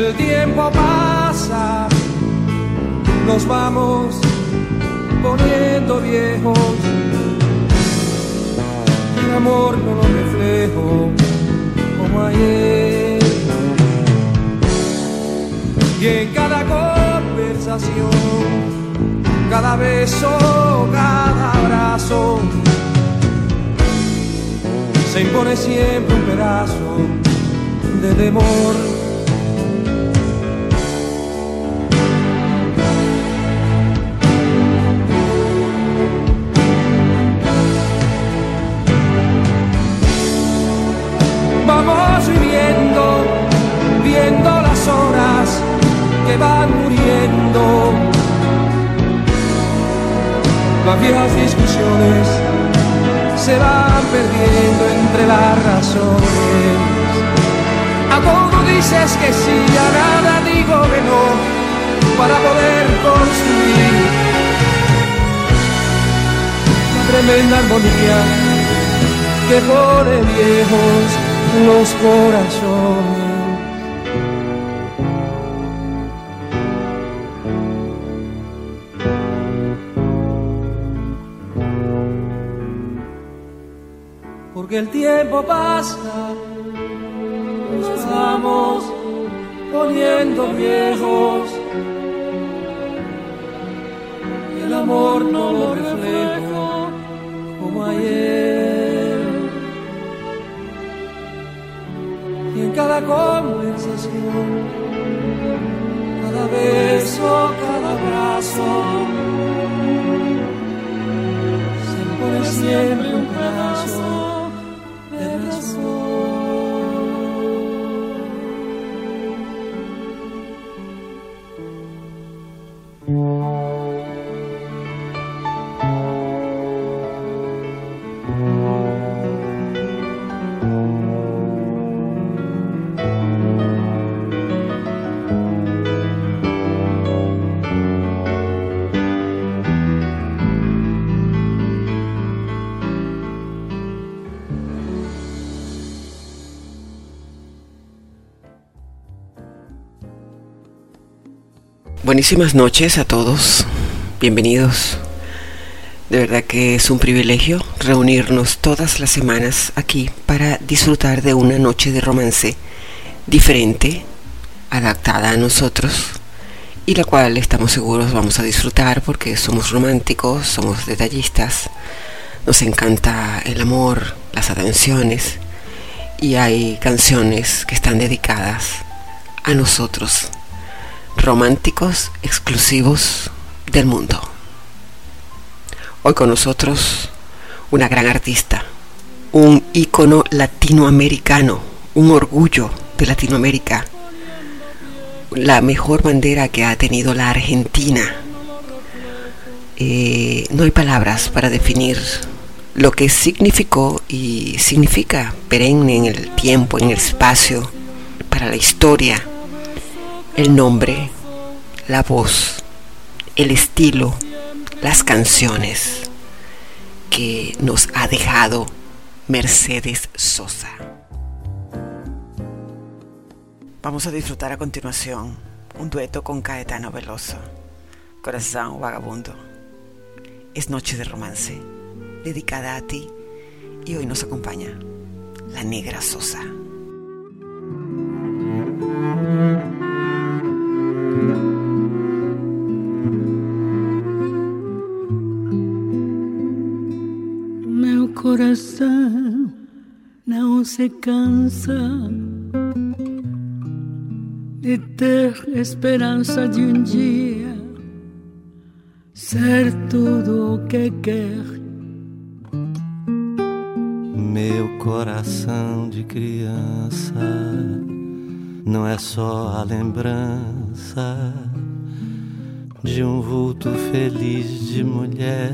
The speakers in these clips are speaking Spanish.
El tiempo pasa, nos vamos poniendo viejos. El amor no lo reflejo como ayer. Y en cada conversación, cada beso, cada abrazo, se impone siempre un pedazo de temor Las viejas discusiones se van perdiendo entre las razones. A todo dices que sí, a nada digo que no, para poder construir la tremenda armonía que pone viejos los corazones. Que el tiempo pasa, nos vamos poniendo viejos y el amor no lo reflejo como ayer. Y en cada conversación, cada beso, cada abrazo, se pone siempre Buenísimas noches a todos, bienvenidos. De verdad que es un privilegio reunirnos todas las semanas aquí para disfrutar de una noche de romance diferente, adaptada a nosotros y la cual estamos seguros vamos a disfrutar porque somos románticos, somos detallistas, nos encanta el amor, las atenciones y hay canciones que están dedicadas a nosotros, románticos exclusivos del mundo. Hoy con nosotros una gran artista, un ícono latinoamericano, un orgullo de Latinoamérica, la mejor bandera que ha tenido la Argentina. Eh, no hay palabras para definir lo que significó y significa perenne en el tiempo, en el espacio, para la historia, el nombre, la voz, el estilo, las canciones que nos ha dejado Mercedes Sosa. Vamos a disfrutar a continuación un dueto con Caetano Veloso, Corazón Vagabundo. Es noche de romance, dedicada a ti, y hoy nos acompaña la negra Sosa. Coração não se cansa de ter esperança de um dia ser tudo o que quer. Meu coração de criança não é só a lembrança de um vulto feliz de mulher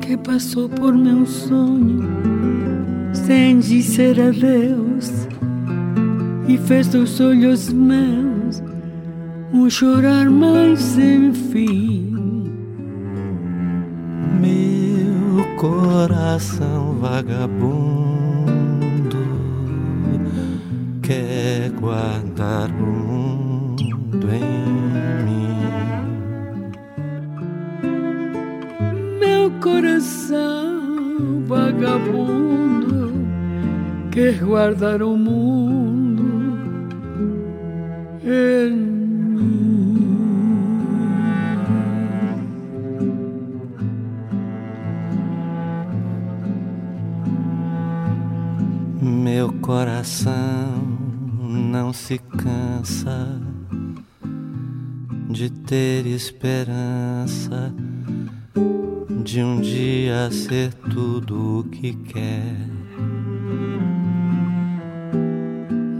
que passou por meu sonho sem dizer adeus e fez dos olhos meus um chorar mais sem fim. Meu coração vagabundo quer guardar o mundo em mim. coração vagabundo quer guardar o mundo em mim. Meu coração não se cansa de ter esperança de um dia ser tudo o que quer.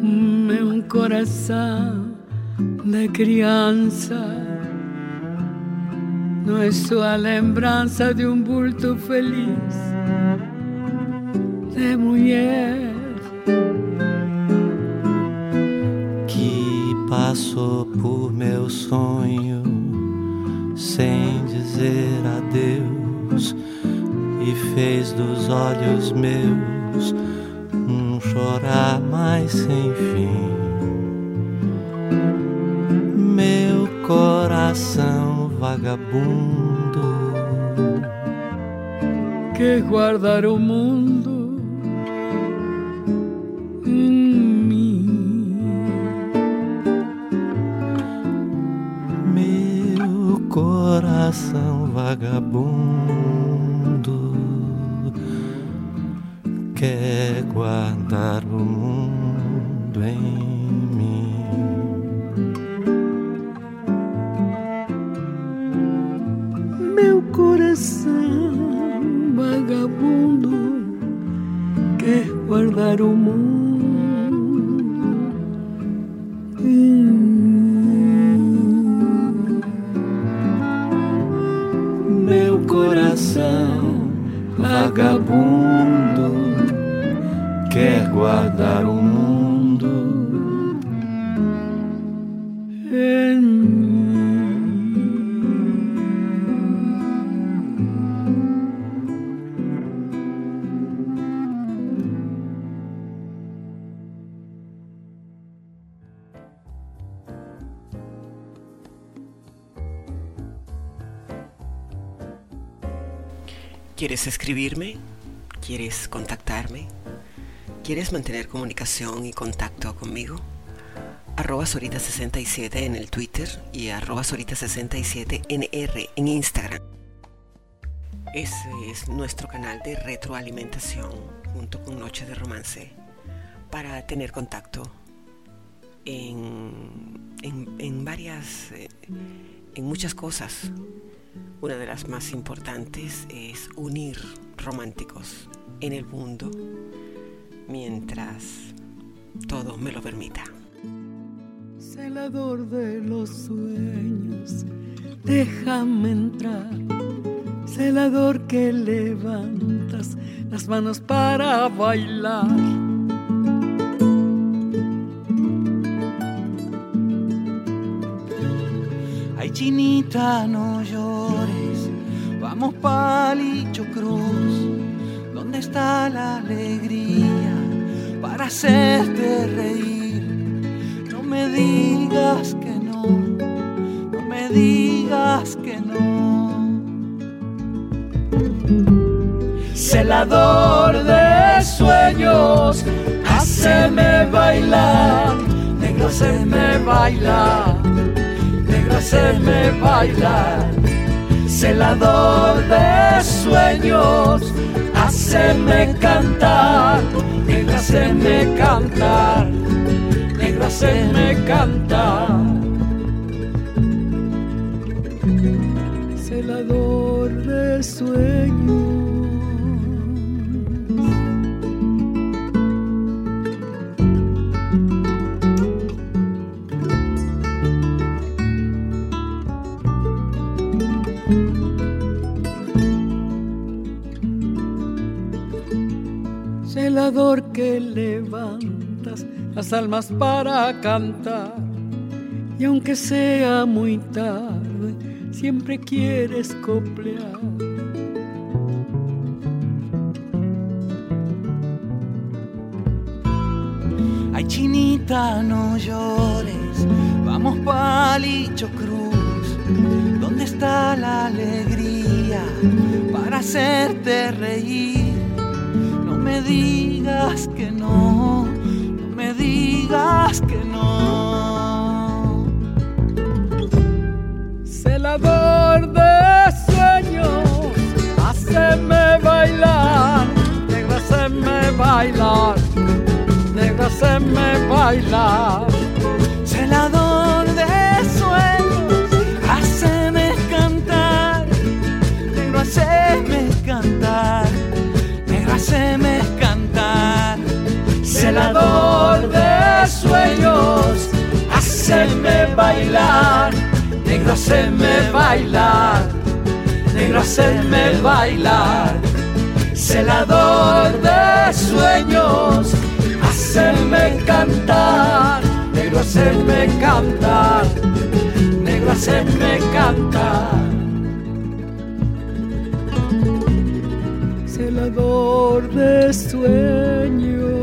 Meu coração de criança não é só lembrança de um bulto feliz de mulher passou por meu sonho sem dizer adeus e fez dos olhos meus um chorar mais sem fim. Meu coração vagabundo que guardar o mundo y contacto conmigo? Arroba Sorita67 en el Twitter y arroba Sorita67NR en Instagram. Ese es nuestro canal de retroalimentación junto con Noche de Romance para tener contacto en, en, varias, eh, en muchas cosas. Una de las más importantes es unir románticos en el mundo mientras todo me lo permita. Celador de los sueños, déjame entrar celador que levantas las manos para bailar. Ay, chinita, no llores, vamos palicho cruz, ¿dónde está la alegría para hacerte reír? No me digas que no, no me digas que no. celador de sueños, haceme bailar, negro haceme bailar, negro haceme bailar, celador de sueños, haceme cantar, negro haceme cantar, negro haceme cantar. Que levantas las almas para cantar. Y aunque sea muy tarde, siempre quieres coplear. Ay, chinita, no llores, vamos palicho cruz. ¿Dónde está la alegría para hacerte reír? Me digas que no, no me digas que no. Celador de sueños, haceme bailar, negro haceme bailar, negro haceme bailar. Celador haceme cantar. Celador de sueños, haceme bailar. Negro, haceme bailar. Negro, haceme bailar. Celador de sueños, haceme cantar. Negro, haceme cantar. Negro, haceme cantar. De sueños.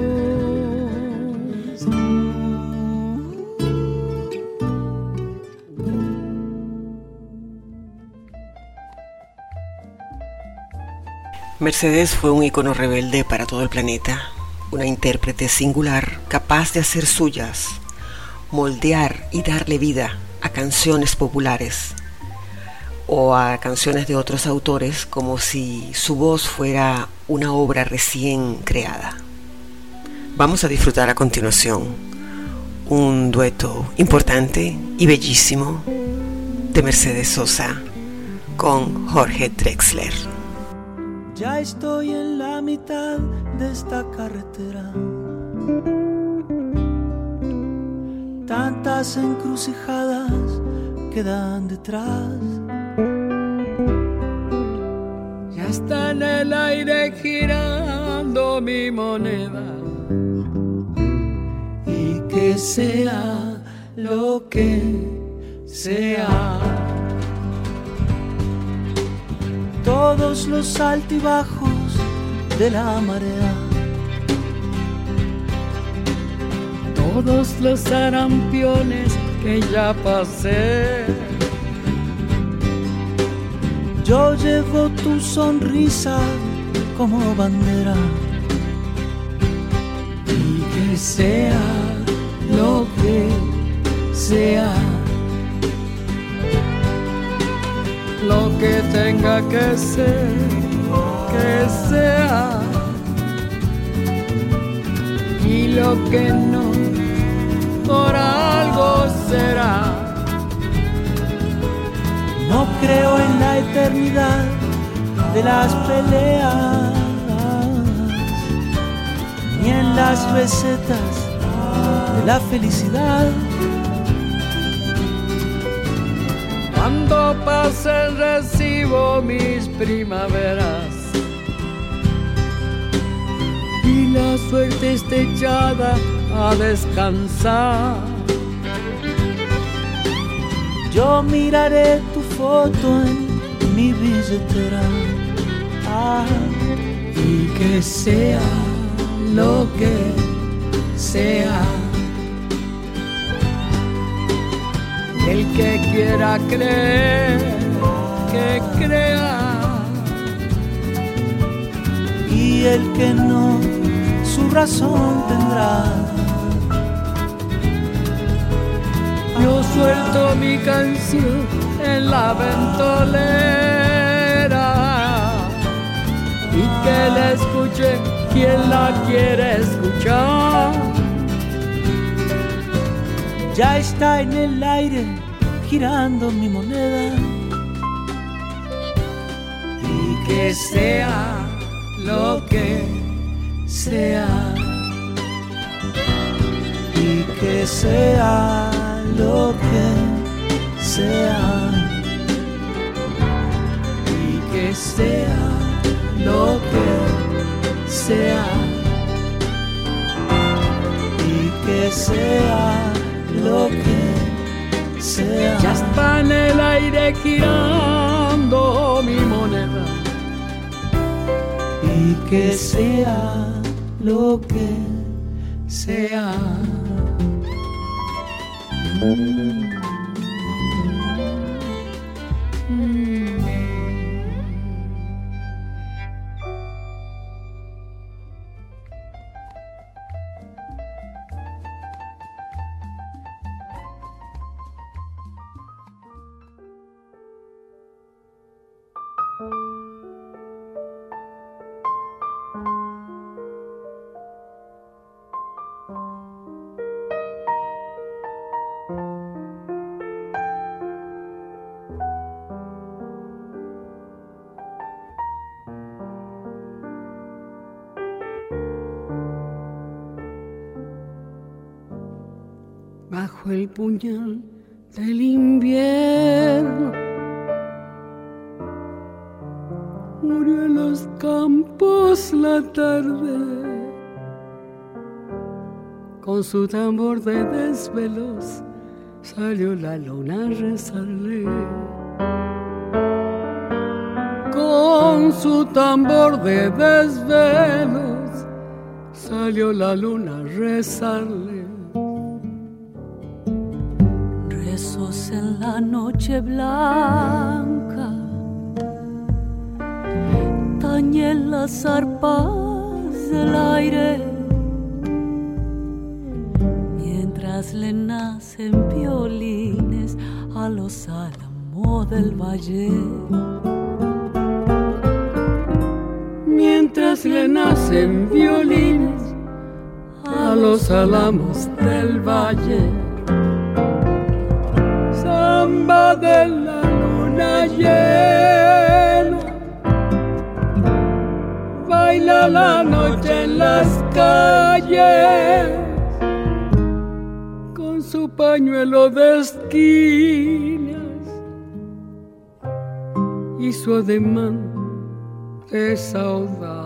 Mercedes fue un icono rebelde para todo el planeta, una intérprete singular capaz de hacer suyas, moldear y darle vida a canciones populares o a canciones de otros autores como si su voz fuera una obra recién creada. Vamos a disfrutar a continuación un dueto importante y bellísimo de Mercedes Sosa con Jorge Drexler. Ya estoy en la mitad de esta carretera. Tantas encrucijadas quedan detrás está en el aire girando mi moneda. Y que sea lo que sea. Todos los altibajos de la marea. Todos los arampiones que ya pasé Yo llevo tu sonrisa como bandera. Y que sea lo que sea. Lo que tenga que ser, que sea. Y lo que no, por algo será. No creo en la eternidad de las peleas, ni en las recetas de la felicidad. Cuando pasen recibo mis primaveras y la suerte esté echada a descansar. Yo miraré tu foto en mi billetera. Ah, y que sea lo que sea. El que quiera creer, que crea. Y el que no, su razón tendrá. Yo suelto mi canción en la ventolera y que la escuche quien la quiere escuchar. Ya está en el aire girando mi moneda. Y que sea lo que sea. Y que sea lo que sea. Que sea lo que sea. Y que sea lo que sea. Ya está en el aire girando mi moneda. Y que sea lo que sea. El puñal del invierno. Murió en los campos la tarde, con su tambor de desvelos salió la luna a rezarle. Con su tambor de desvelos salió la luna a rezarle. En la noche blanca, tañen las arpas del aire, mientras le nacen violines a los álamos del valle. Mientras le nacen violines a los álamos del valle samba de la luna llena. Baila la noche en las calles con su pañuelo de esquinas y su ademán de saudade.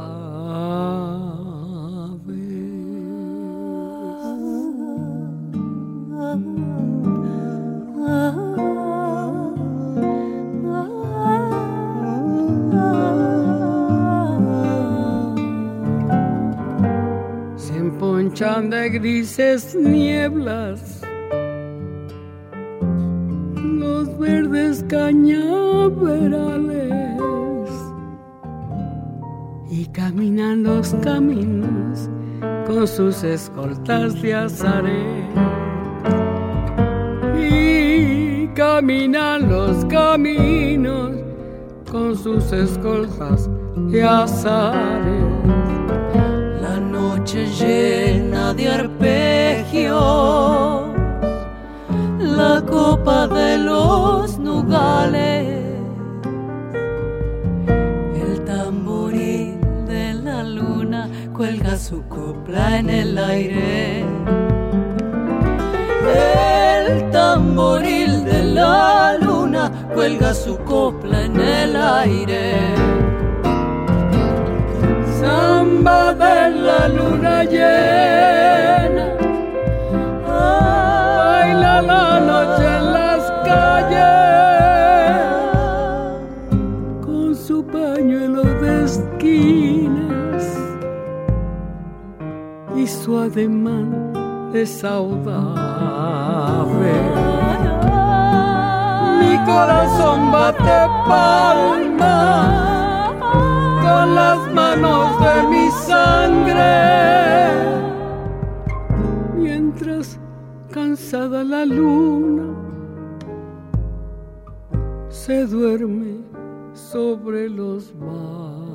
Grises nieblas los verdes cañaverales y caminan los caminos con sus escoltas de azaré. Y caminan los caminos con sus escoltas de azares. La noche de arpegios, la copa de los nugales cuelga su copla en el aire. El tamboril de la luna cuelga su copla en el aire. De la luna llena, baila la noche en las calles con su pañuelo de esquina y su ademán de saudade. Mi corazón bate palma con las manos de mi sangre, mientras cansada la luna se duerme sobre los mares.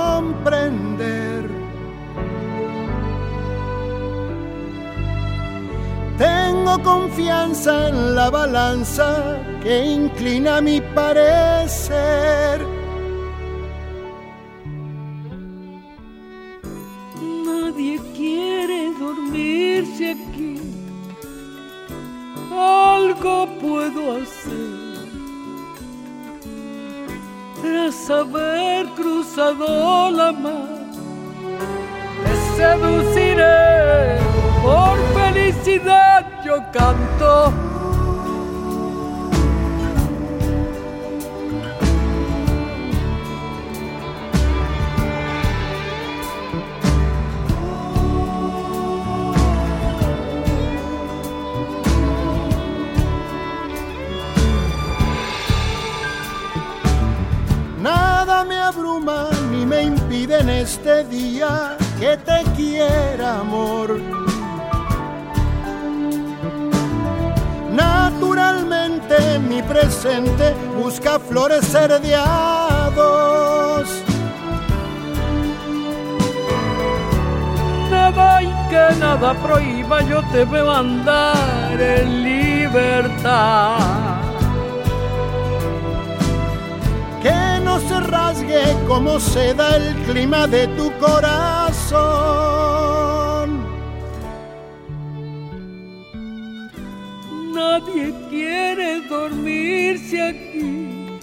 Confianza en la balanza que inclina mi parecer. Este día que te quiera, amor Naturalmente mi presente busca florecer de Nada y que nada prohíba, yo te veo andar en libertad. Se rasgue como se da el clima de tu corazón Nadie quiere dormirse aquí.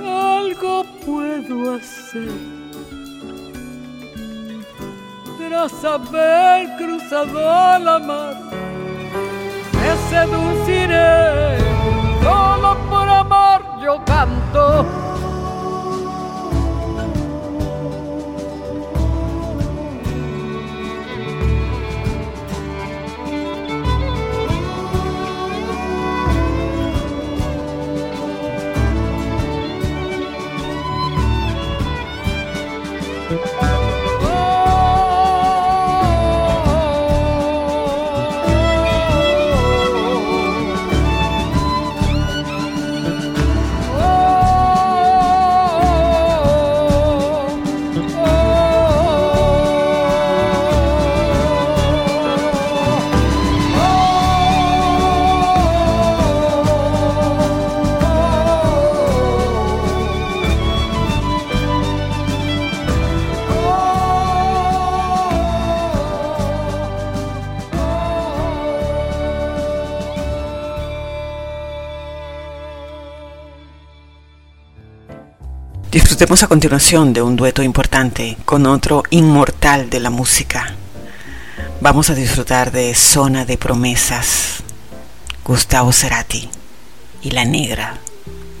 Algo puedo hacer. Tras haber cruzado la mar, me seduciré. Solo por amor yo canto. A continuación de un dueto importante con otro inmortal de la música. Vamos a disfrutar de Zona de Promesas, Gustavo Cerati y la negra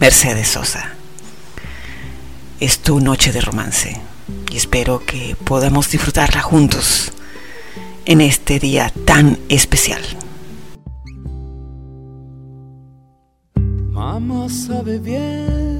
Mercedes Sosa. Es tu noche de romance y espero que podamos disfrutarla juntos en este día tan especial. Mamá sabe bien,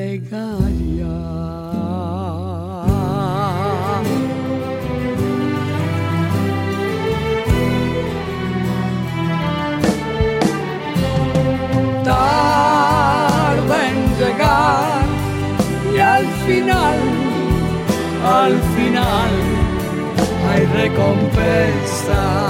mis plegarias. Tarde en llegar y al final, al final hay recompensa.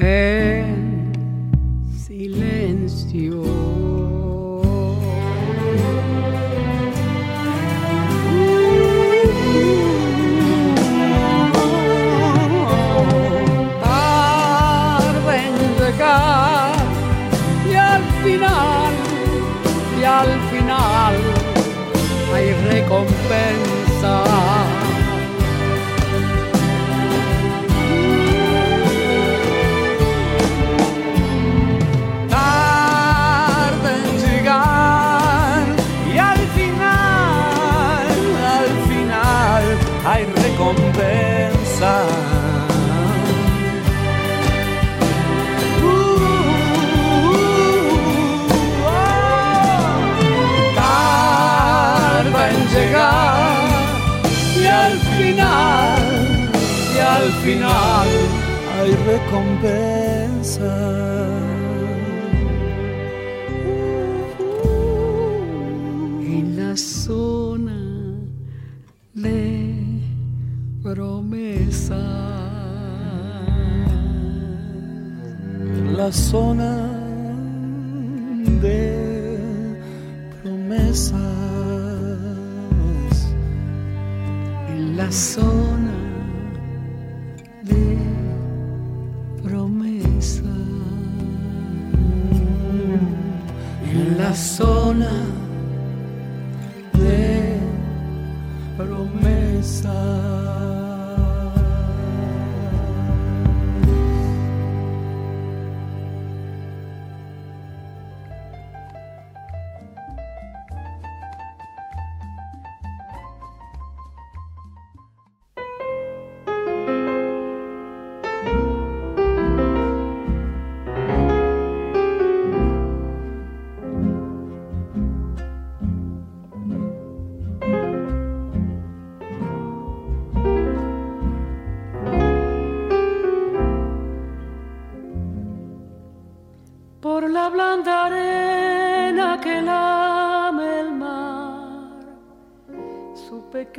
silencio. Recompensa. en la zona de promesa. La zona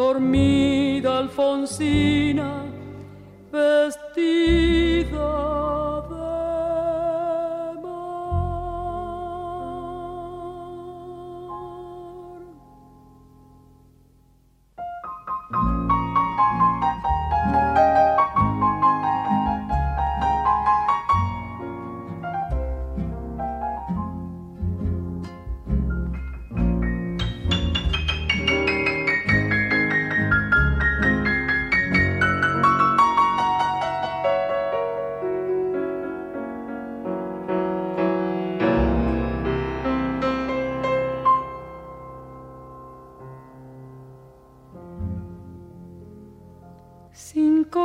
dormida Alfonsina, vestida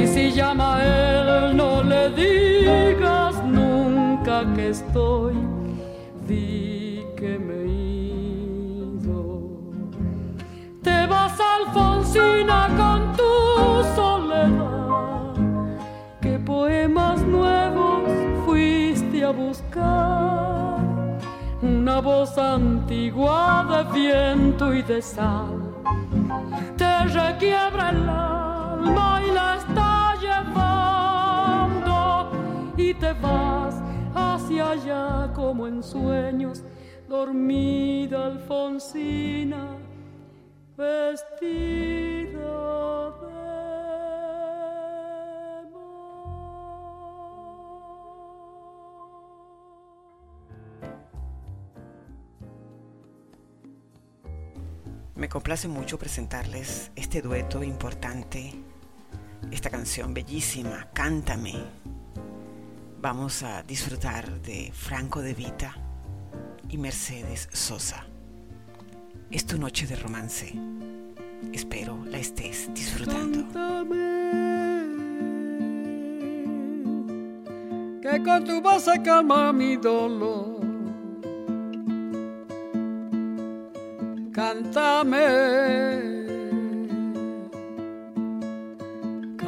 Y si llama a él, no le digas nunca que estoy, que me ido. Te vas, Alfonsina, con tu soledad. ¿Qué poemas nuevos fuiste a buscar? Una voz antigua de viento y de sal te requiebra el alma y la está y te vas hacia allá como en sueños dormida Alfonsina, vestida Me complace mucho presentarles este dueto importante, esta canción bellísima, Cántame. Vamos a disfrutar de Franco de Vita y Mercedes Sosa. Es tu noche de romance. Espero la estés disfrutando. que con tu voz se calma mi dolor. Cántame,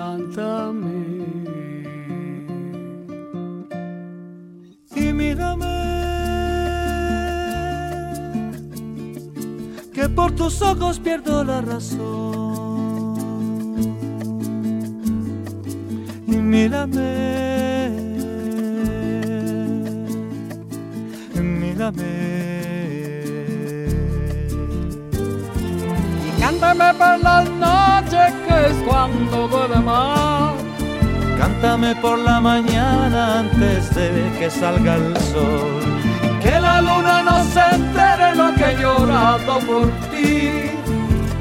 cántame. Y mírame que por tus ojos pierdo la razón. Y mírame, mírame. Cántame por las noches es cuando duele más. Cántame por la mañana antes de que salga el sol. Que la la luna no se entere lo que he llorado por ti.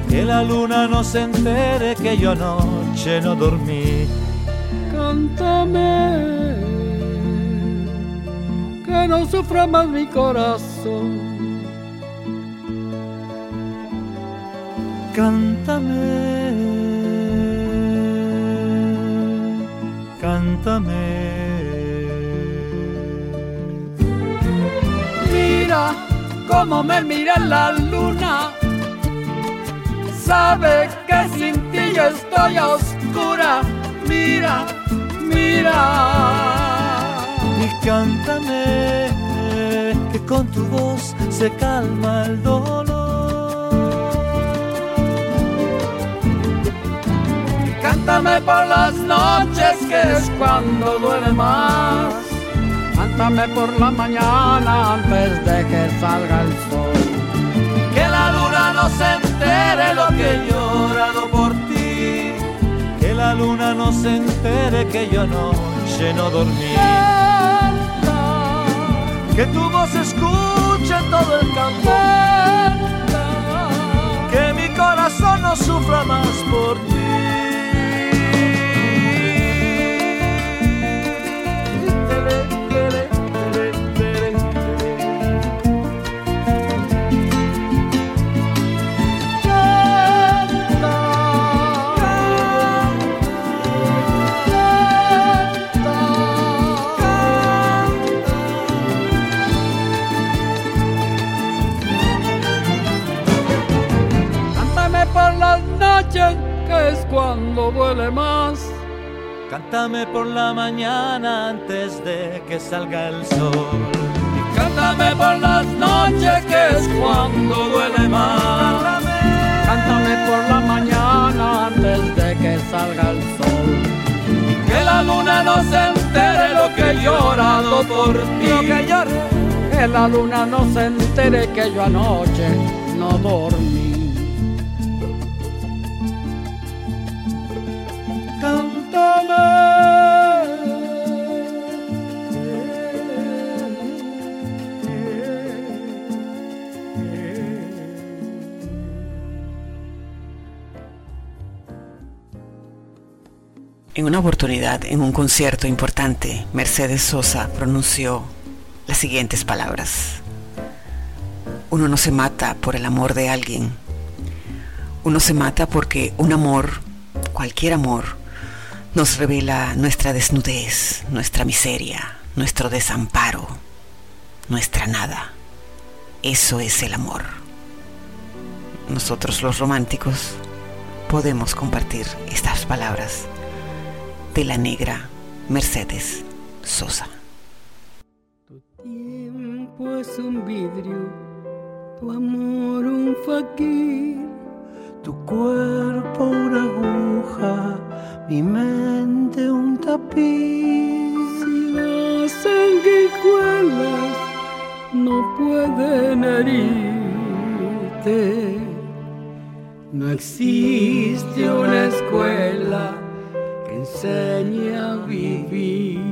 Que la luna no se entere que yo anoche no dormí. Cántame, que no sufra más mi corazón. Cántame, cántame. Mira cómo me mira la luna. Sabe que sin ti yo estoy a oscura. Mira, mira. Y cántame, que con tu voz se calma el dolor. Cántame por las noches que es cuando duele más. Cántame por la mañana antes de que salga el sol. Que la luna no se entere lo que he llorado por ti. Que la luna no se entere que yo anoche no dormí. Que tu voz escuche todo el campo. Que mi corazón no sufra más por ti. Cuando duele más. Cántame por la mañana antes de que salga el sol. Cántame por las noches que es cuando duele más. Cántame por la mañana antes de que salga el sol. Que la luna no se entere lo que he llorado por ti. que llore. Que la luna no se entere que yo anoche no dormí. En una oportunidad, en un concierto importante, Mercedes Sosa pronunció las siguientes palabras. Uno no se mata por el amor de alguien. Uno se mata porque un amor, cualquier amor, nos revela nuestra desnudez, nuestra miseria, nuestro desamparo, nuestra nada. Eso es el amor. Nosotros los románticos podemos compartir estas palabras de la negra Mercedes Sosa. Tu tiempo es un vidrio, tu amor un faquir, Tu cuerpo una aguja, mi mente un tapiz. las sanguijuelas no pueden herirte. No existe una escuela que enseñe a vivir.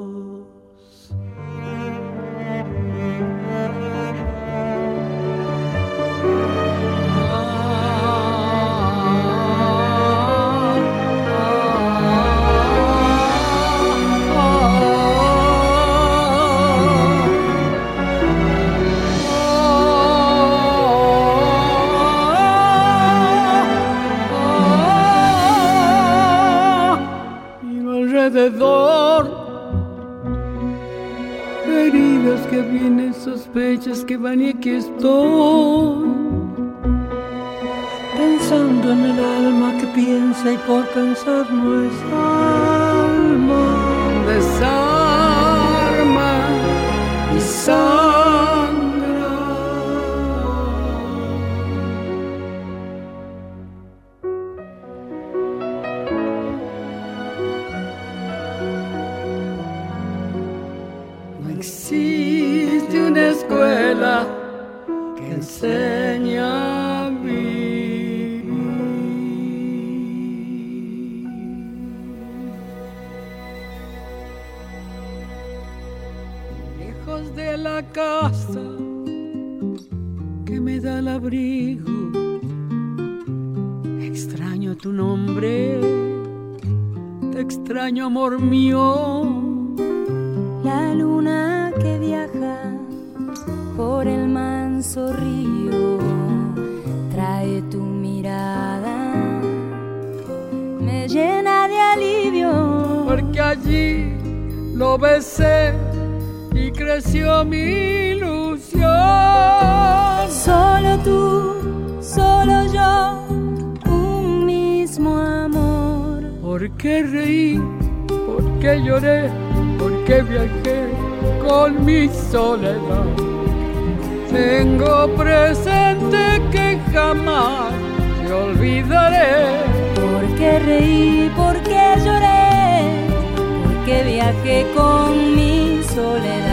Alrededor, heridas que vienen, sospechas que van y aquí estoy. pensando en el alma que piensa y por pensar no es alma. Desarma y sangra. Extraño amor mío. La luna que viaja por el manso río trae tu mirada, me llena de alivio. porque allí lo besé y creció mi ilusión. Solo tú, solo yo, un mismo amor. ¿Por qué reí? ¿Por qué lloré? ¿Por qué viajé con mi soledad? Tengo presente que jamás te olvidaré. ¿Por qué reí? ¿Por qué lloré? ¿Por qué viajé con mi soledad?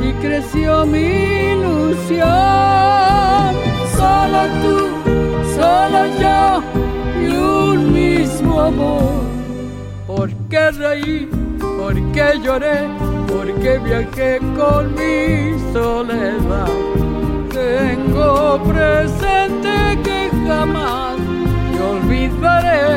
Y creció mi ilusión. Solo tú, solo yo y un mismo amor. ¿Por qué reí? ¿Por qué lloré? ¿Por qué viajé con mi soledad? Tengo presente que jamás te olvidaré.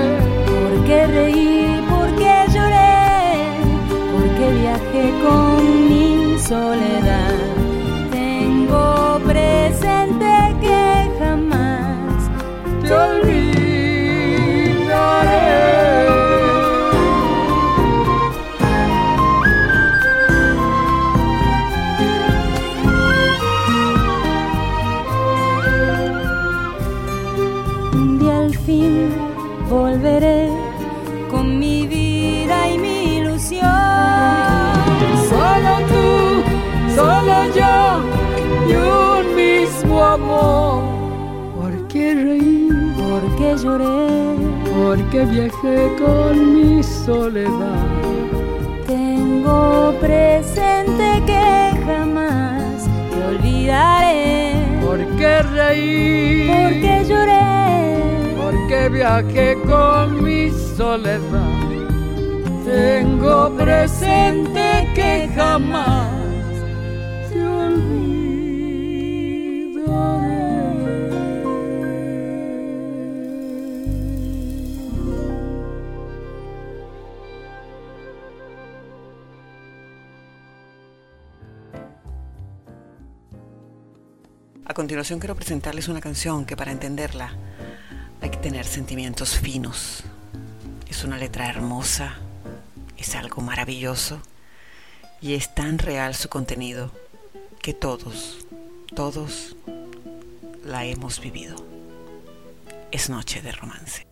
Porque viajé con mi soledad. Tengo presente que jamás te olvidaré. ¿Por qué reí? ¿Por qué lloré? Porque viajé con mi soledad. Tengo presente que jamás quiero presentarles una canción que para entenderla hay que tener sentimientos finos. Es una letra hermosa, es algo maravilloso y es tan real su contenido que todos, todos la hemos vivido. Es noche de romance.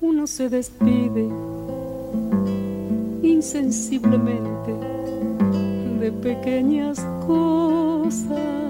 Uno se despide insensiblemente de pequeñas cosas.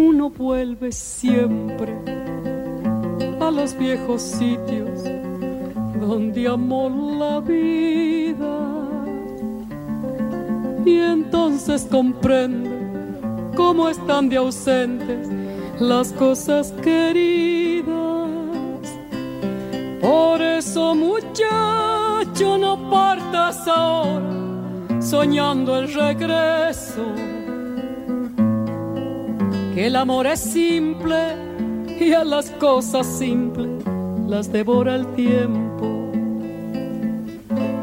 Uno vuelve siempre a los viejos sitios donde amó la vida y entonces comprende cómo están de ausentes las cosas queridas. Por eso muchacho no partas ahora soñando el regreso. Que el amor es simple y a las cosas simples las devora el tiempo.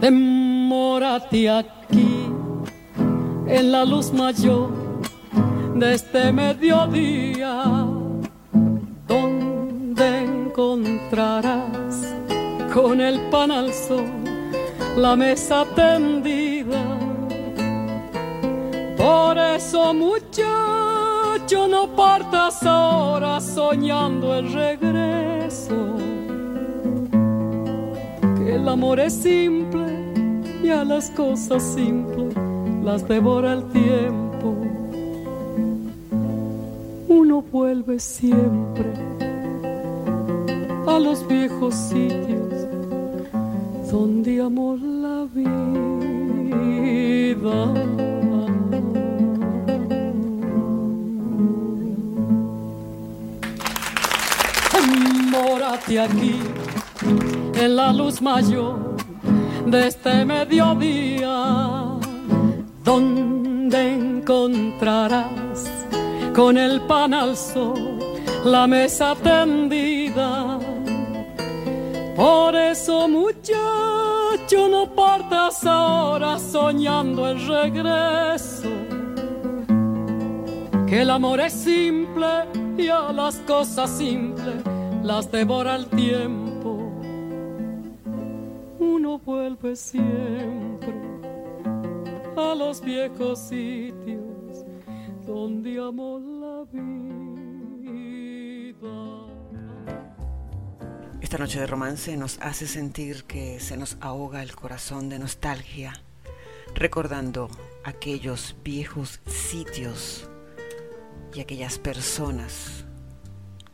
Demórate aquí en la luz mayor de este mediodía, donde encontrarás con el pan al sol la mesa tendida. Por eso, muchacho, no partas ahora soñando el regreso. Que el amor es simple y a las cosas simples las devora el tiempo. Uno vuelve siempre a los viejos sitios donde amor la vida. Aquí en la luz mayor de este mediodía, donde encontrarás con el pan al sol, la mesa tendida. Por eso, muchacho, no partas ahora soñando el regreso. Que el amor es simple y a las cosas simples las devora el tiempo. Uno vuelve siempre a los viejos sitios donde amó la vida. Esta noche de romance nos hace sentir que se nos ahoga el corazón de nostalgia, recordando aquellos viejos sitios y aquellas personas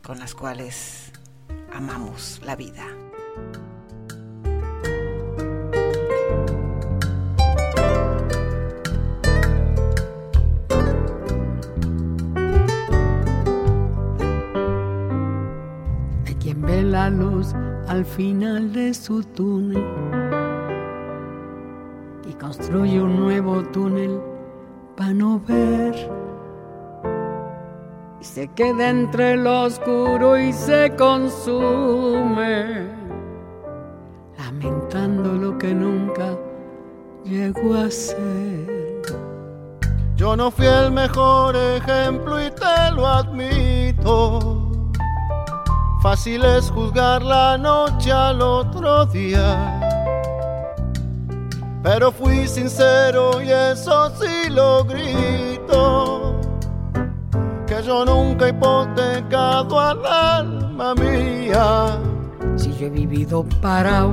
con las cuales amamos la vida. Hay quien ve la luz al final de su túnel y construye un nuevo túnel para no ver. Y se queda entre lo oscuro y se consume, lamentando lo que nunca llegó a ser. Yo no fui el mejor ejemplo y te lo admito. Fácil es juzgar la noche al otro día. Pero fui sincero y eso sí lo grito. Que yo nunca he hipotecado al alma mía. Si yo he vivido parado,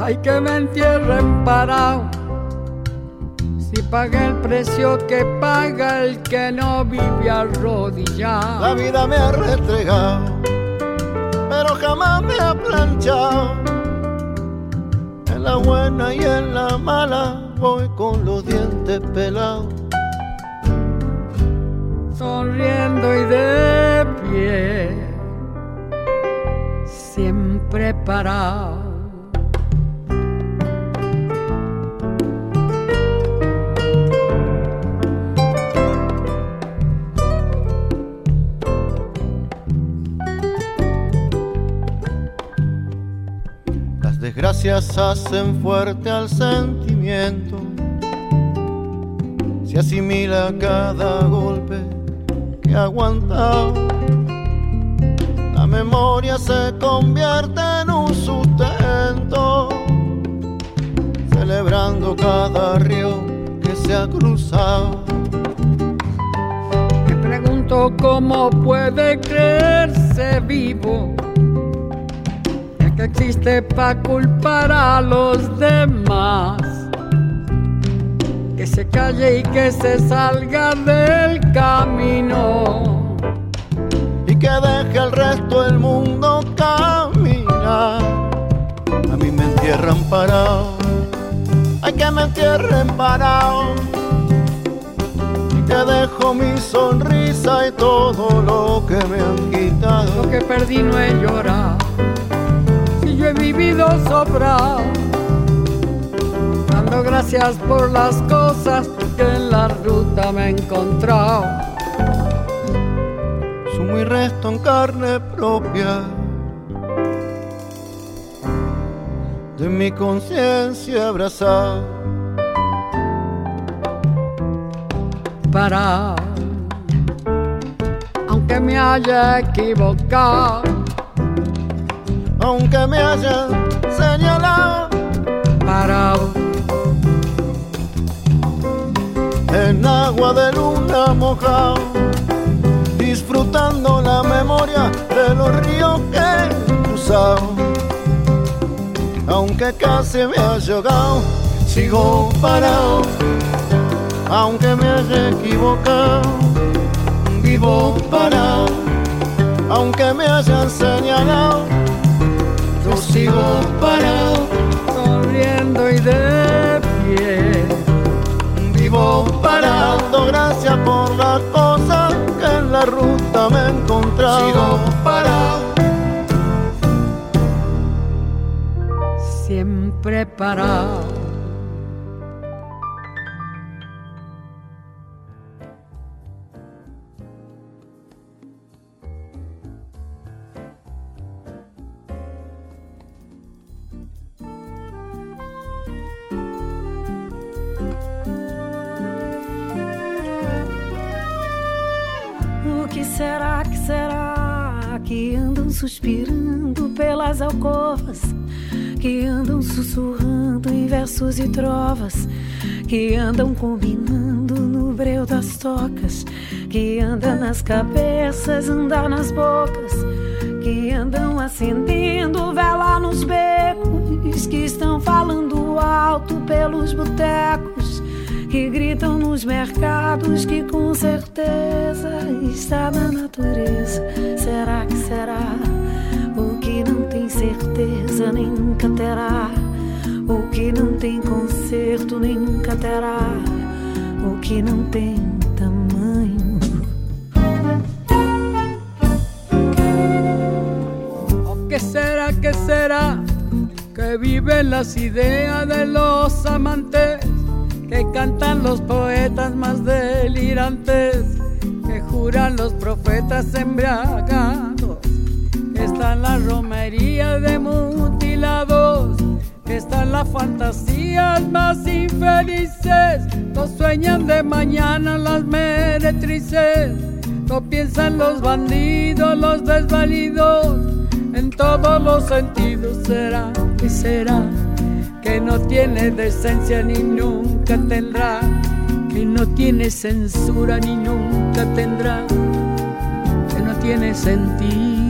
hay que me entierren parado. Si pagué el precio que paga el que no vive arrodillado. La vida me ha restregado, pero jamás me ha planchado. En la buena y en la mala voy con los dientes pelados. Sonriendo y de pie, siempre parado. Las desgracias hacen fuerte al sentimiento. Se asimila cada golpe que ha aguantado. La memoria se convierte en un sustento, celebrando cada río que se ha cruzado. Me pregunto cómo puede creerse vivo el que existe para culpar a los demás que se calle y que se salga del camino. Y que deje el resto del mundo caminar. A mí me entierran parado, hay que me entierren parado. Y que dejo mi sonrisa y todo lo que me han quitado. Lo que perdí no he llorado, si yo he vivido sobrado gracias por las cosas que en la ruta me he encontrado. Sumo y resto en carne propia de mi conciencia abrazada. Para, aunque me haya equivocado, aunque me haya de luna mojado, disfrutando la memoria de los ríos que he cruzado. Aunque casi me haya ahogado, sigo parado, aunque me haya equivocado, vivo parado, aunque me hayan señalado, yo sigo parado, sonriendo y de pie. Vivo gracias por las cosas que en la ruta me he encontrado. Sigo parado. Siempre parado versos e trovas, que andam combinando no breu das tocas, que anda nas cabeças, anda nas bocas, que andam acendendo vela nos becos, que estão falando alto pelos botecos que gritam nos mercados que com certeza está na natureza. Será que será? O que não tem certeza nunca terá. O que não tem conserto nem nunca terá. O que não tem tamanho. O que será, que será? Que viven las ideas de los amantes que cantan los poetas más delirantes, que juran los profetas embriagados, que están las romerías de mutilados, están las fantasías más infelices, no sueñan de mañana las meretrices, no piensan los bandidos, los desvalidos, en todos los sentidos será y será que no tiene decencia ni nunca tendrá, que no tiene censura ni nunca tendrá, que no tiene sentido.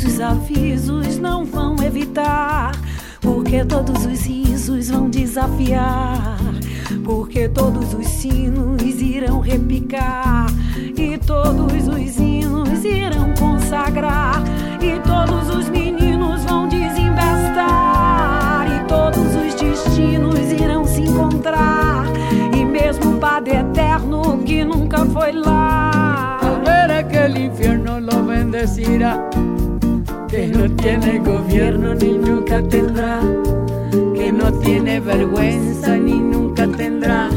Todos os avisos não vão evitar? Porque todos os risos vão desafiar porque todos os sinos irão repicar, e todos os hinos irão consagrar, e todos os meninos vão desembestar, e todos os destinos irão se encontrar, e mesmo o Padre Eterno que nunca foi lá. Al ver aquele inferno lo bendecirá, que no tiene gobierno ni nunca tendrá. que no tiene vergüenza ni nunca tendrá,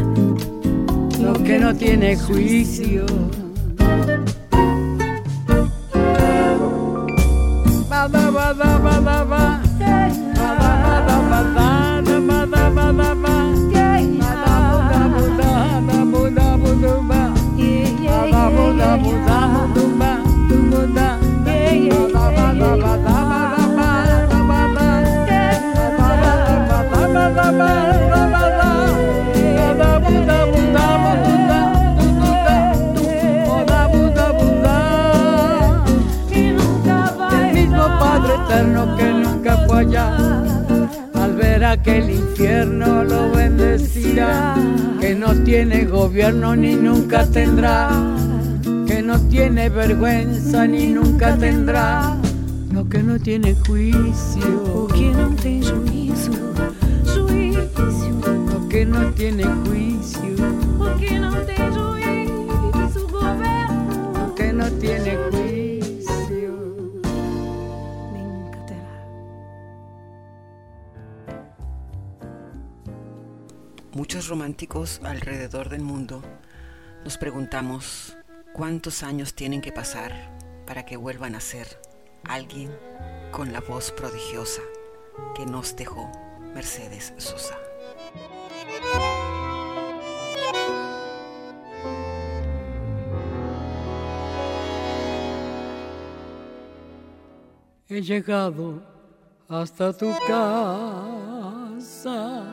lo que no tiene juicio. Que el infierno lo bendecirá, que no tiene gobierno ni nunca tendrá, que no tiene vergüenza ni nunca tendrá, lo que no tiene juicio, que no tiene juicio, lo que no tiene juicio, que no tiene juicio, gobierno, lo que no tiene juicio. Románticos alrededor del mundo nos preguntamos cuántos años tienen que pasar para que vuelvan a ser alguien con la voz prodigiosa que nos dejó Mercedes Sosa. He llegado hasta tu casa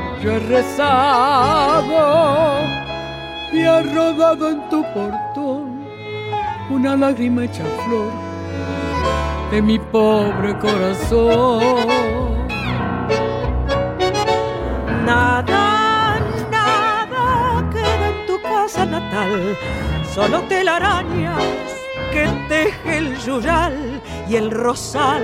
yo he rezado y ha rodado en tu portón una lágrima hecha flor de mi pobre corazón. Nada, nada queda en tu casa natal, solo telarañas que teje el yuyal y el rosal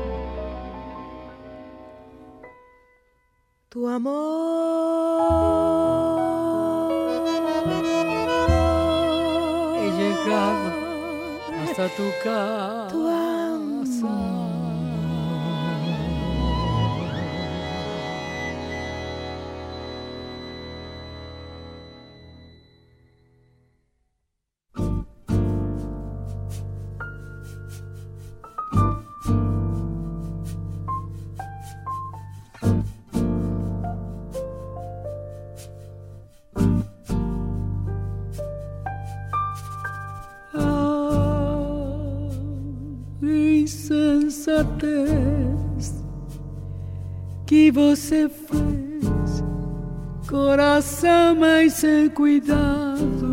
Tu amor. He llegado hasta tu casa. Tu amor. Você fez, coração mais sem cuidado.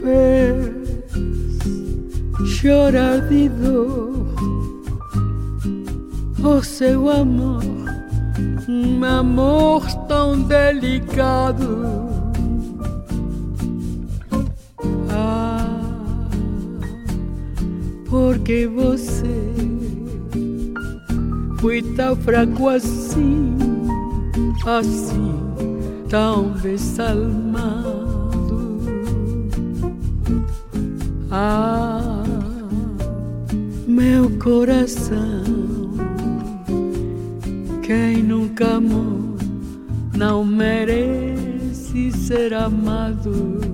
Fez chorar de dor o seu amor, um amor tão delicado. Ah, porque você foi tão fraco assim, assim, tão desalmado. Ah, meu coração quem nunca amou não merece ser amado.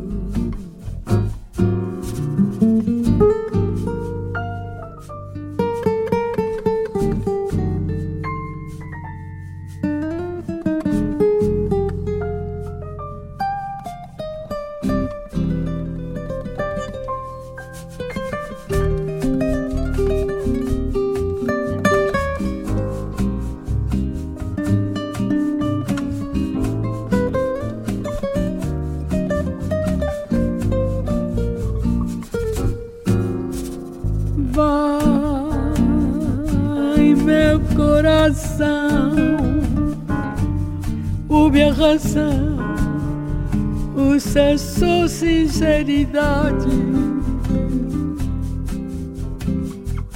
Sinceridade.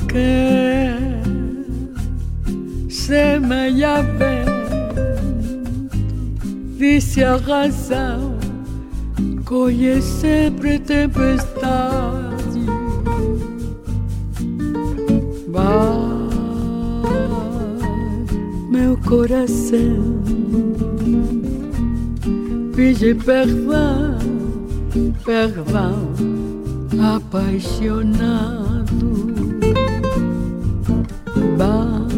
Que semeia vento, disse a razão, colhe sempre tempestade. Vai, meu coração, pede perdão perdão apaixonado. Vai,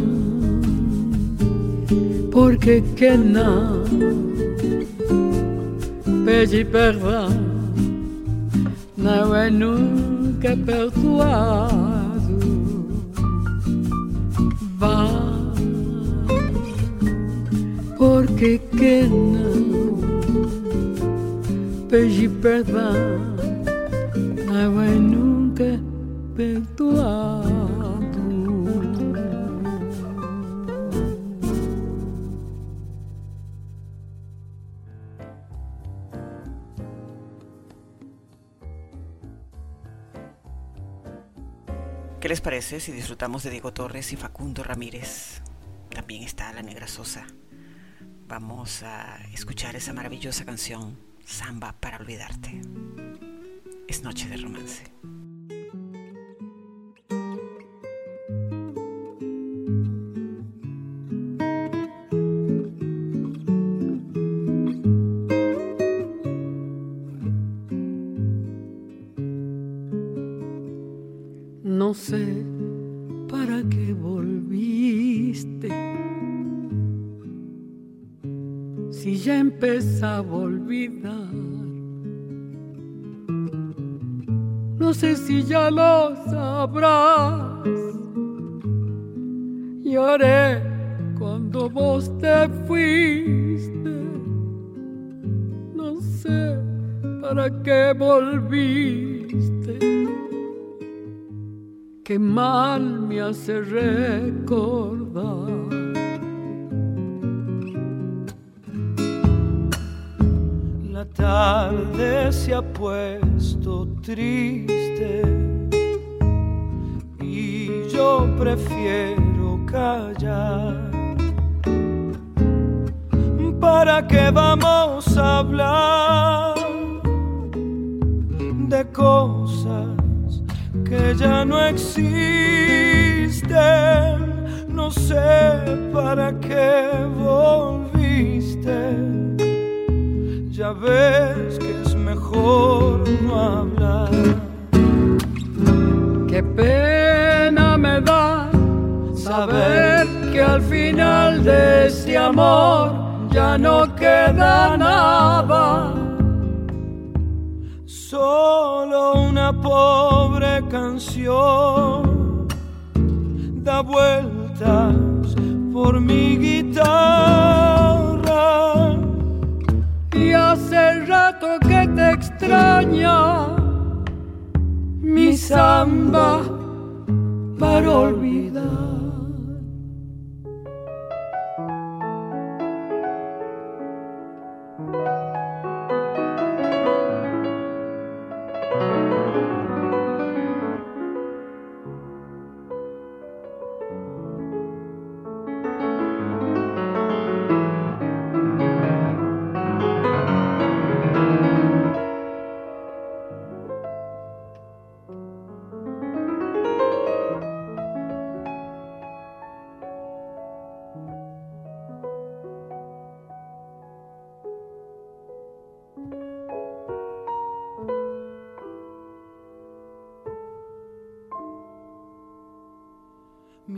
porque que não pede perdão, não é nunca perdoado. Vai, porque que não perdão, não nunca perdoado. ¿Qué les parece si disfrutamos de Diego Torres y Facundo Ramírez? También está la Negra Sosa. Vamos a escuchar esa maravillosa canción Samba para olvidarte. Es noche de romance. Lo sabrás. Lloré cuando vos te fuiste, no sé para qué volviste. Qué mal me hace recordar. La tarde se ha puesto triste yo prefiero callar. ¿Para qué vamos a hablar de cosas que ya no existen? No sé para qué volviste. Ya ves que es mejor no hablar. Qué pena me da saber que al final de este amor ya no queda nada. Solo una pobre canción da vueltas por mi guitarra. Y hace rato que te extraña mi samba olvidar.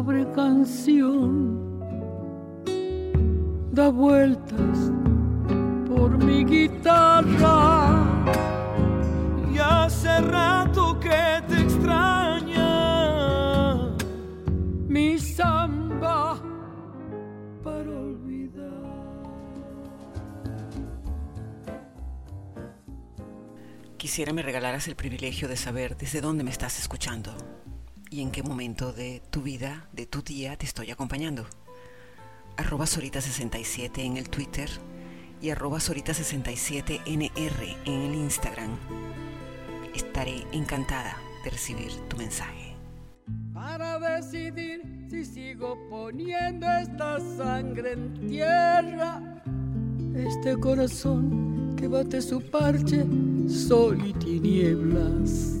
pobre canción da vueltas por mi guitarra. Y hace rato que te extraña mi samba para olvidar. Quisiera me regalaras el privilegio de saber desde dónde me estás escuchando y en qué momento de tu vida, de tu día, te estoy acompañando. Arroba Sorita67 en el Twitter y arroba Sorita67NR en el Instagram. Estaré encantada de recibir tu mensaje. Para decidir si sigo poniendo esta sangre en tierra, este corazón que bate su parche, sol y tinieblas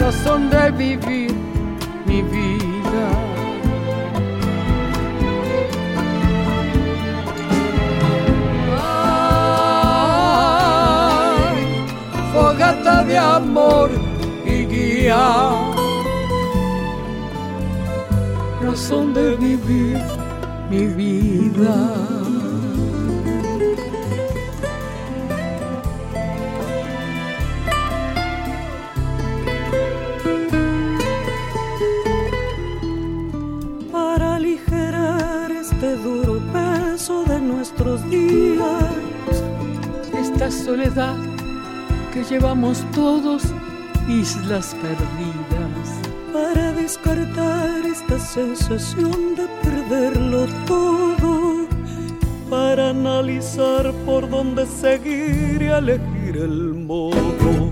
razón de vivir mi vida. fogata de amor y guía, razón de vivir mi vida. Esta soledad que llevamos todos, islas perdidas. Para descartar esta sensación de perderlo todo. Para analizar por dónde seguir y elegir el modo.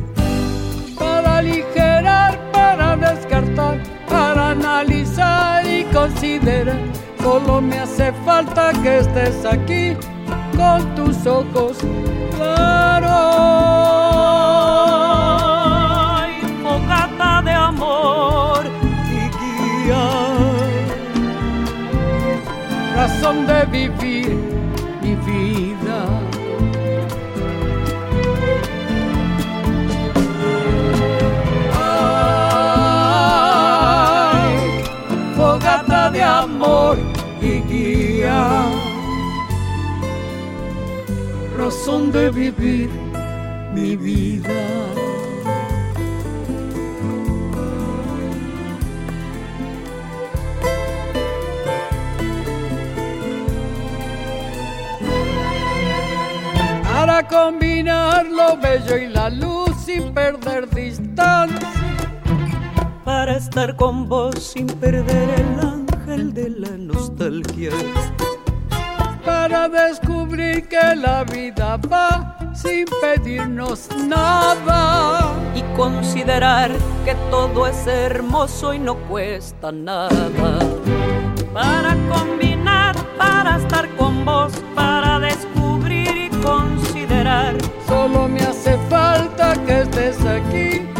Para aligerar, para descartar, para analizar y considerar Solo me hace falta que estés aquí con tus ojos claros. Ay, fogata de amor y guía. Razón de vivir mi vida. Y guía, razón de vivir mi vida. Para combinar lo bello y la luz sin perder distancia. Para estar con vos sin perder el alma el de la nostalgia. Para descubrir que la vida va sin pedirnos nada. Y considerar que todo es hermoso y no cuesta nada. Para combinar, para estar con vos, para descubrir y considerar. Solo me hace falta que estés aquí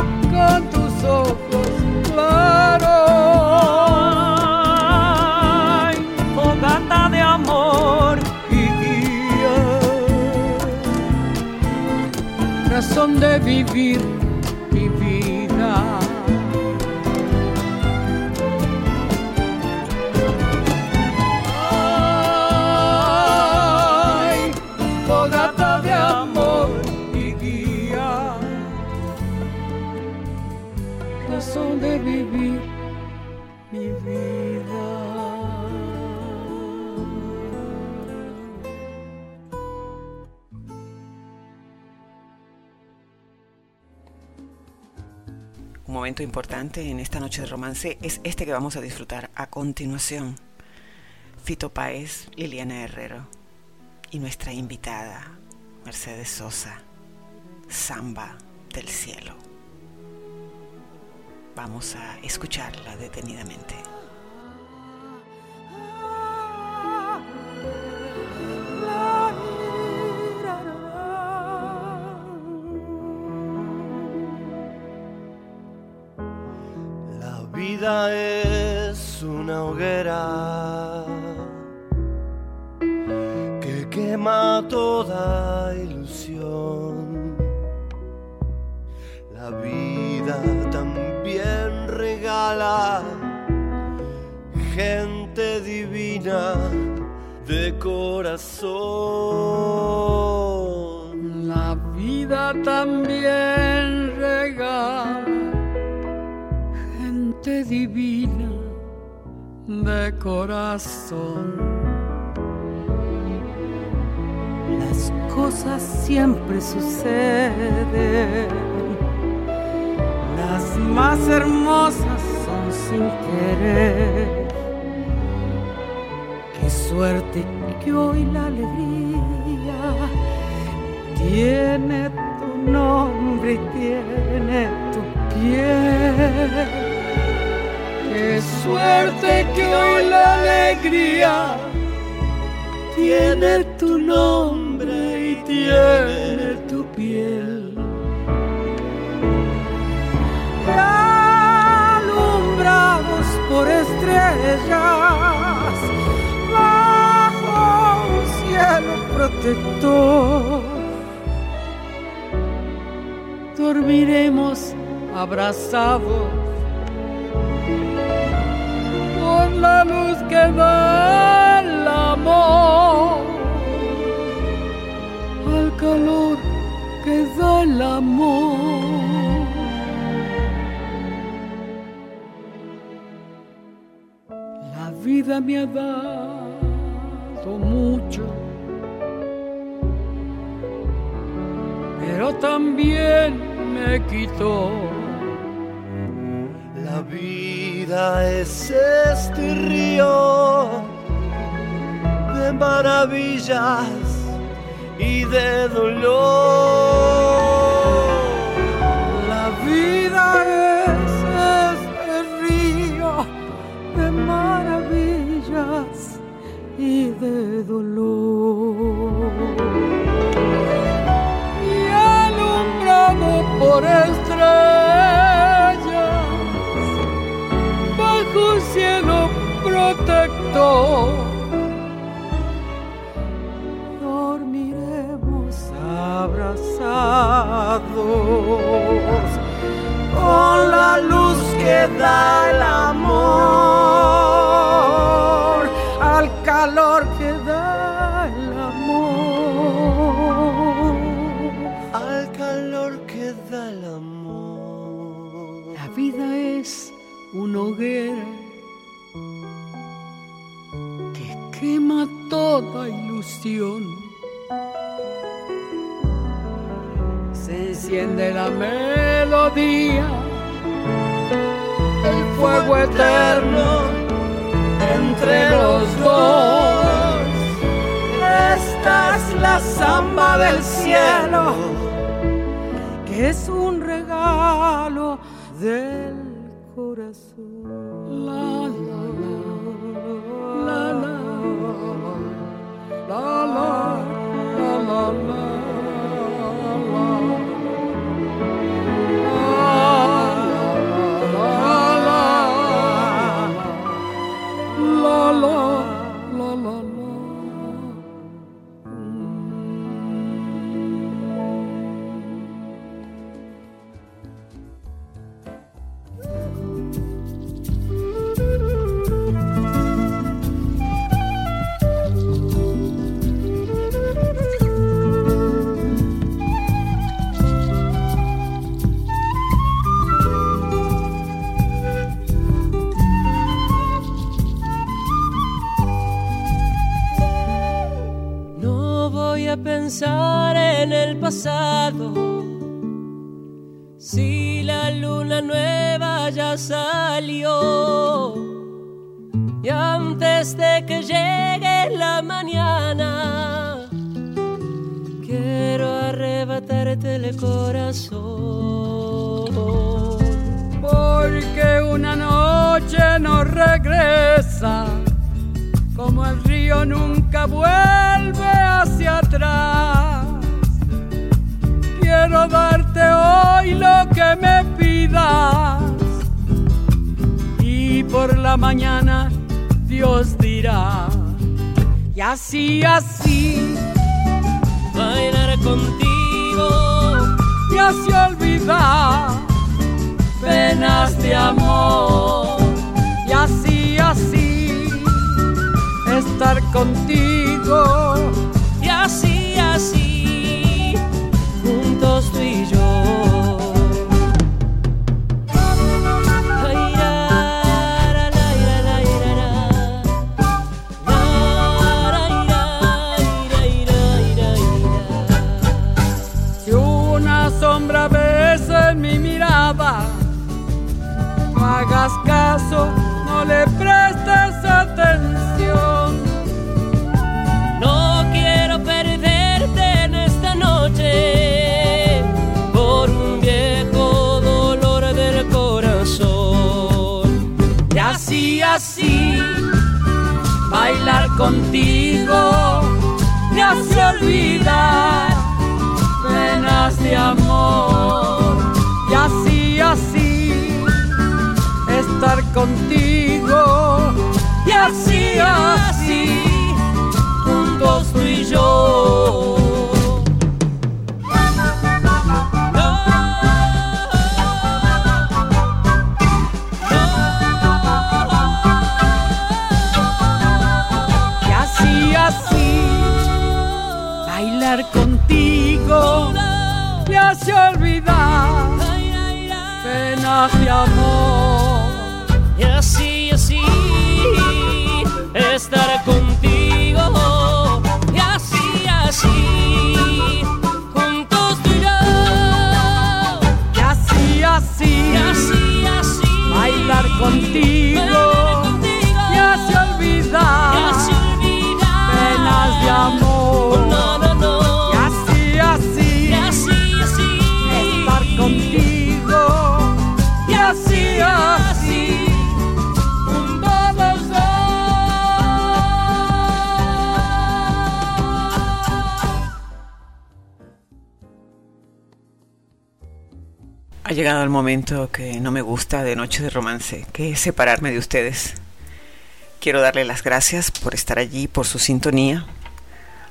Razón importante en esta noche de romance es este que vamos a disfrutar a continuación. Fito Páez, Liliana Herrero y nuestra invitada, Mercedes Sosa, Samba del Cielo. Vamos a escucharla detenidamente. Vida es una hoguera que quema toda ilusión. La vida también regala gente divina de corazón. La vida también divina de corazón. Las cosas siempre suceden. Las más hermosas son sin querer. Qué suerte que hoy la alegría tiene tu nombre y tiene tu piel. Qué suerte que hoy la alegría tiene tu nombre y tiene tu piel. alumbrados por estrellas bajo un cielo protector. Dormiremos abrazados la luz que da el amor, al calor que da el amor. La vida me ha dado mucho, pero también me quitó. Vida es este río de maravillas y de dolor. La vida es este río de maravillas y de dolor. y alumbrado por estrellas protector. Dormiremos abrazados con la luz que da el amor, al calor que da el amor. Al calor que da el amor. La vida es una hoguera quema toda ilusión. Se enciende la melodía, el fuego eterno entre los dos. Esta es la samba del cielo, que es un regalo del Si la luna nueva ya salió y antes de que llegue la mañana, quiero arrebatarte el corazón. Porque una noche no regresa como el río nunca vuelve hacia atrás. Darte hoy lo que me pidas. Y por la mañana Dios dirá, y así, así, bailar contigo. Y así olvidar penas de amor, y así, así estar contigo. Contigo me hace olvidar penas de amor. Y así, así, estar contigo. Y así, así, juntos tú y yo. ach ja Ha llegado el momento que no me gusta de Noche de Romance, que es separarme de ustedes. Quiero darle las gracias por estar allí, por su sintonía,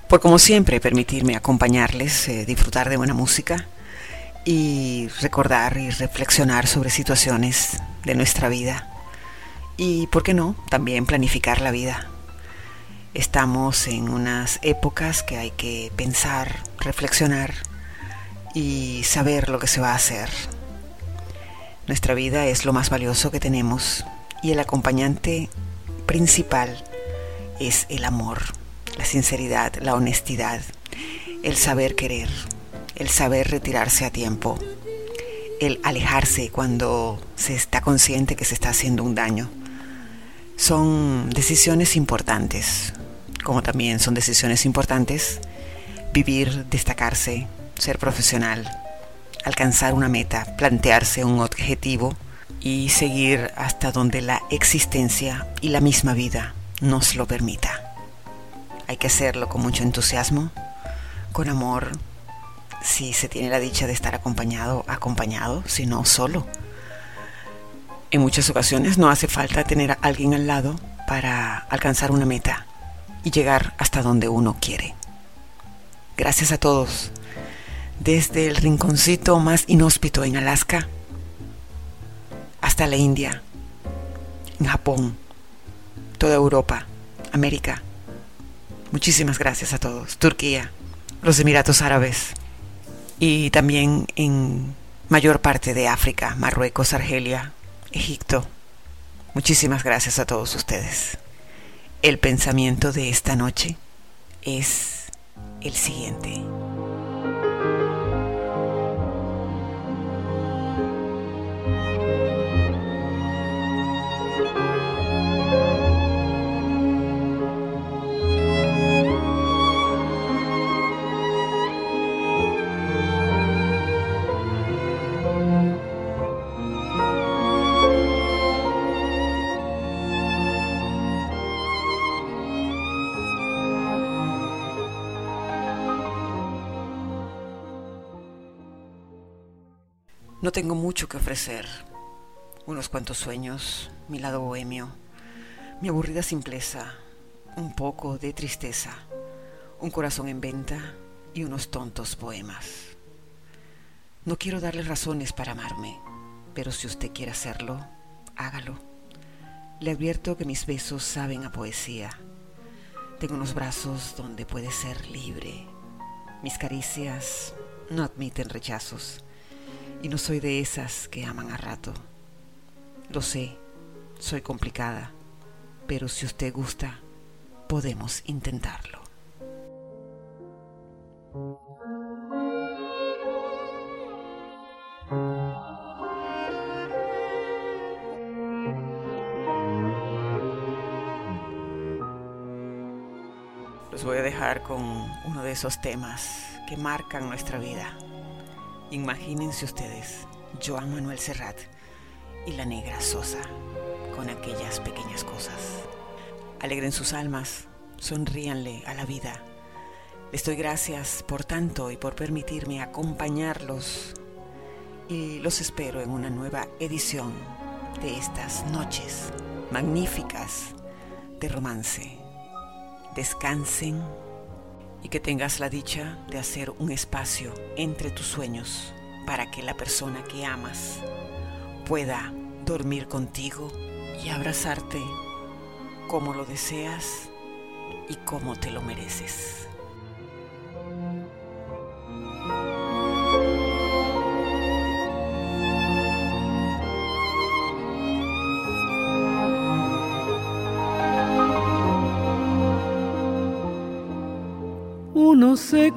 por como siempre permitirme acompañarles, eh, disfrutar de buena música y recordar y reflexionar sobre situaciones de nuestra vida y, ¿por qué no?, también planificar la vida. Estamos en unas épocas que hay que pensar, reflexionar y saber lo que se va a hacer. Nuestra vida es lo más valioso que tenemos y el acompañante principal es el amor, la sinceridad, la honestidad, el saber querer el saber retirarse a tiempo, el alejarse cuando se está consciente que se está haciendo un daño. Son decisiones importantes, como también son decisiones importantes vivir, destacarse, ser profesional, alcanzar una meta, plantearse un objetivo y seguir hasta donde la existencia y la misma vida nos lo permita. Hay que hacerlo con mucho entusiasmo, con amor, si se tiene la dicha de estar acompañado, acompañado, si no solo. En muchas ocasiones no hace falta tener a alguien al lado para alcanzar una meta y llegar hasta donde uno quiere. Gracias a todos. Desde el rinconcito más inhóspito en Alaska hasta la India, en Japón, toda Europa, América. Muchísimas gracias a todos. Turquía, los Emiratos Árabes y también en mayor parte de África, Marruecos, Argelia, Egipto. Muchísimas gracias a todos ustedes. El pensamiento de esta noche es el siguiente. No tengo mucho que ofrecer. Unos cuantos sueños, mi lado bohemio, mi aburrida simpleza, un poco de tristeza, un corazón en venta y unos tontos poemas. No quiero darle razones para amarme, pero si usted quiere hacerlo, hágalo. Le advierto que mis besos saben a poesía. Tengo unos brazos donde puede ser libre. Mis caricias no admiten rechazos y no soy de esas que aman a rato. Lo sé, soy complicada, pero si usted gusta, podemos intentarlo. Los voy a dejar con uno de esos temas que marcan nuestra vida. Imagínense ustedes, Joan Manuel Serrat y la negra Sosa, con aquellas pequeñas cosas. Alegren sus almas, sonríanle a la vida. Les doy gracias por tanto y por permitirme acompañarlos y los espero en una nueva edición de estas noches magníficas de romance. Descansen y que tengas la dicha de hacer un espacio entre tus sueños para que la persona que amas pueda dormir contigo y abrazarte como lo deseas y como te lo mereces.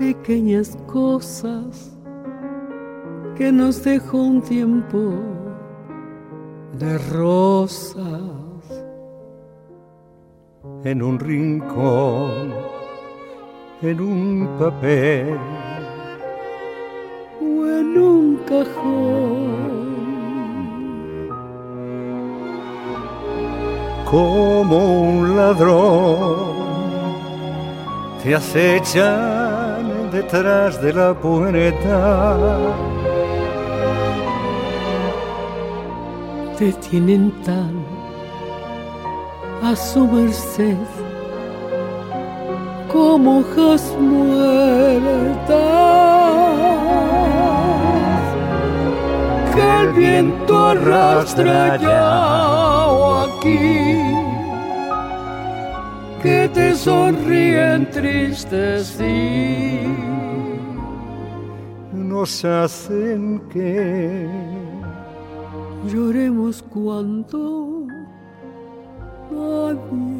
pequeñas cosas que nos dejó un tiempo de rosas en un rincón, en un papel o en un cajón. Como un ladrón te acechan detrás de la puerta. Te tienen tan a su merced como hojas muertas que el viento arrastra ya aquí que te sonríen entristecí nos hacen que lloremos cuando nadie